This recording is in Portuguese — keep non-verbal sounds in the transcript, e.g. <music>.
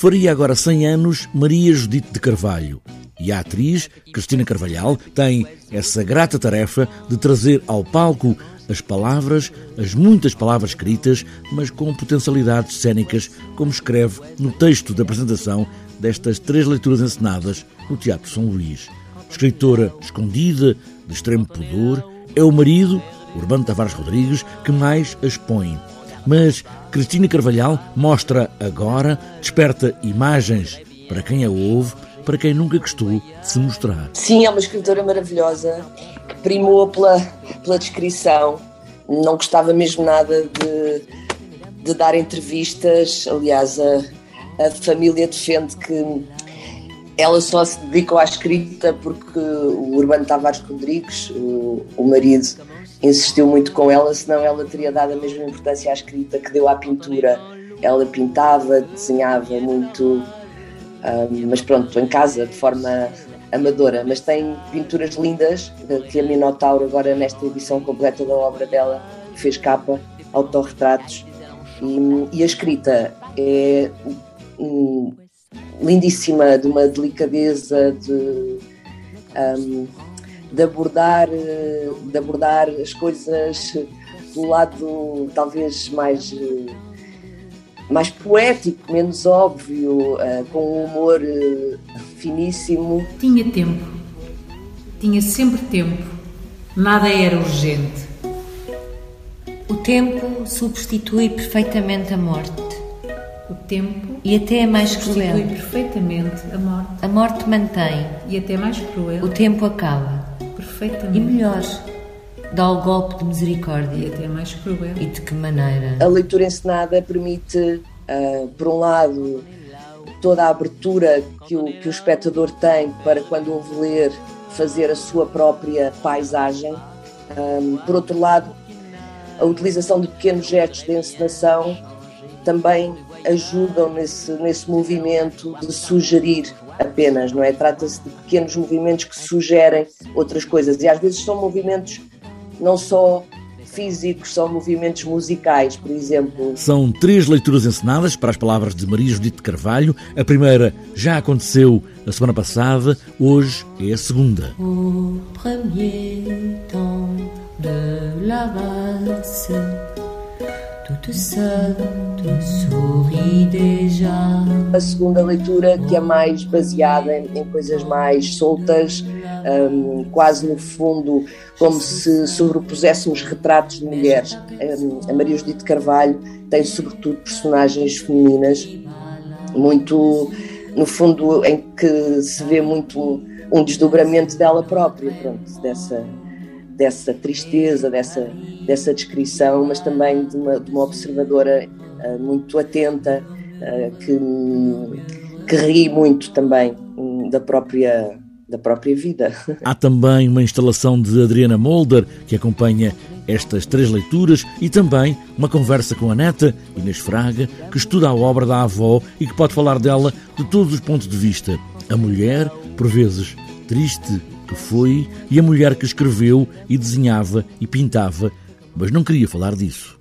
Faria agora 100 anos Maria Judite de Carvalho. E a atriz, Cristina Carvalhal, tem essa grata tarefa de trazer ao palco as palavras, as muitas palavras escritas, mas com potencialidades cênicas, como escreve no texto da apresentação destas três leituras encenadas no Teatro São Luís. Escritora escondida, de extremo pudor, é o marido, Urbano Tavares Rodrigues, que mais a expõe. Mas Cristina Carvalhal mostra agora, desperta imagens para quem a ouve, para quem nunca gostou de se mostrar. Sim, é uma escritora maravilhosa que primou pela, pela descrição. Não gostava mesmo nada de, de dar entrevistas. Aliás, a, a família defende que ela só se dedicou à escrita porque o Urbano Tavares Rodrigues, o, o marido, insistiu muito com ela, senão ela teria dado a mesma importância à escrita que deu à pintura. Ela pintava, desenhava muito, mas pronto, em casa, de forma amadora. Mas tem pinturas lindas, que a Minotauro, agora nesta edição completa da obra dela, fez capa, autorretratos. E, e a escrita é um, lindíssima, de uma delicadeza, de. Um, de abordar, de abordar as coisas do lado talvez mais, mais poético, menos óbvio, eh, com um humor eh, finíssimo. Tinha tempo, tinha sempre tempo, nada era urgente. O tempo substitui perfeitamente a morte. O tempo e até é mais cruel. Substitui perfeitamente a morte. A morte mantém. E até mais cruel. O tempo acaba. Perfeitamente. E melhor, dá o golpe de misericórdia. E até mais cruel. E de que maneira? A leitura encenada permite, uh, por um lado, toda a abertura que o, que o espectador tem para, quando ouve ler, fazer a sua própria paisagem. Um, por outro lado, a utilização de pequenos gestos de encenação também ajudam nesse, nesse movimento de sugerir apenas, não é? Trata-se de pequenos movimentos que sugerem outras coisas e às vezes são movimentos não só físicos, são movimentos musicais, por exemplo. São três leituras encenadas para as palavras de Maria Judite Carvalho. A primeira já aconteceu a semana passada, hoje é a segunda. O premier temps de la valse seule, souris déjà. A segunda leitura, que é mais baseada em, em coisas mais soltas, um, quase no fundo, como se sobrepuséssemos retratos de mulheres. Um, a Maria Judite Carvalho tem, sobretudo, personagens femininas, muito, no fundo, em que se vê muito um desdobramento dela própria, pronto, dessa dessa tristeza, dessa, dessa descrição, mas também de uma, de uma observadora uh, muito atenta, uh, que, que ri muito também um, da própria da própria vida. <laughs> Há também uma instalação de Adriana Molder que acompanha estas três leituras e também uma conversa com a neta, Inês Fraga, que estuda a obra da avó e que pode falar dela de todos os pontos de vista. A mulher, por vezes triste, que foi e a mulher que escreveu e desenhava e pintava, mas não queria falar disso.